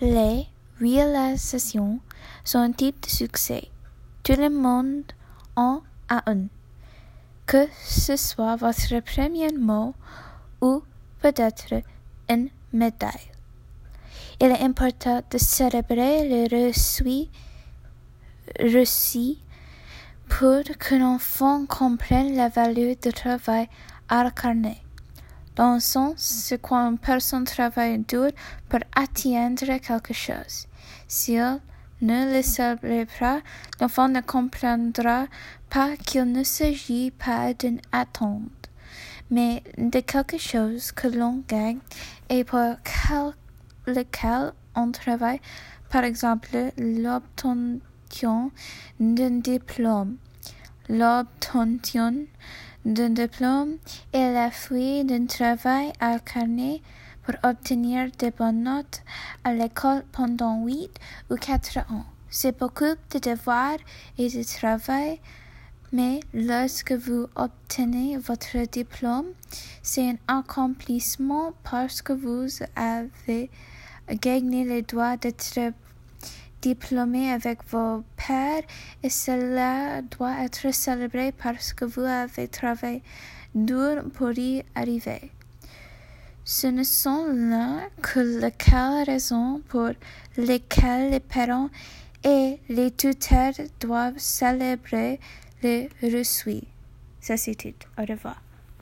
Les réalisations sont un type de succès. Tout le monde en a un. Que ce soit votre premier mot ou peut-être une médaille. Il est important de célébrer le reçu, reçu pour qu'un enfant comprenne la valeur du travail incarné. Le sens, c'est quand personne travaille dur pour atteindre quelque chose. S'il ne le célèbre pas, l'enfant ne comprendra pas qu'il ne s'agit pas d'une attente, mais de quelque chose que l'on gagne et pour lequel on travaille, par exemple l'obtention d'un diplôme. L'obtention d'un diplôme est la fruit d'un travail incarné pour obtenir de bonnes notes à l'école pendant huit ou quatre ans. C'est beaucoup de devoirs et de travail, mais lorsque vous obtenez votre diplôme, c'est un accomplissement parce que vous avez gagné le droit d'être diplômé avec vos pères et cela doit être célébré parce que vous avez travaillé dur pour y arriver. Ce ne sont là que les raisons pour lesquelles les parents et les tuteurs doivent célébrer les reçus. Ça c'est tout. Au revoir.